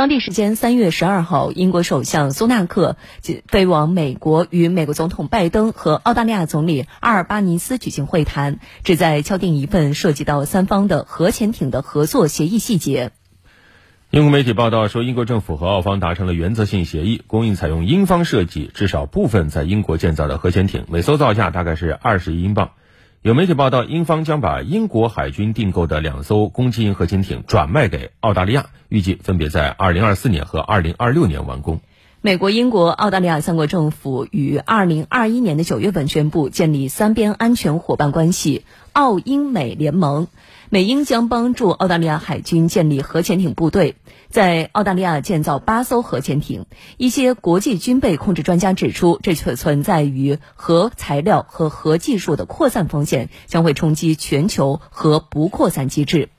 当地时间三月十二号，英国首相苏纳克飞往美国，与美国总统拜登和澳大利亚总理阿尔巴尼斯举行会谈，旨在敲定一份涉及到三方的核潜艇的合作协议细节。英国媒体报道说，英国政府和澳方达成了原则性协议，供应采用英方设计、至少部分在英国建造的核潜艇，每艘造价大概是二十亿英镑。有媒体报道，英方将把英国海军订购的两艘攻击型核潜艇转卖给澳大利亚，预计分别在二零二四年和二零二六年完工。美国、英国、澳大利亚三国政府于二零二一年的九月份宣布建立三边安全伙伴关系——澳英美联盟。美英将帮助澳大利亚海军建立核潜艇部队，在澳大利亚建造八艘核潜艇。一些国际军备控制专家指出，这却存在于核材料和核技术的扩散风险，将会冲击全球核不扩散机制。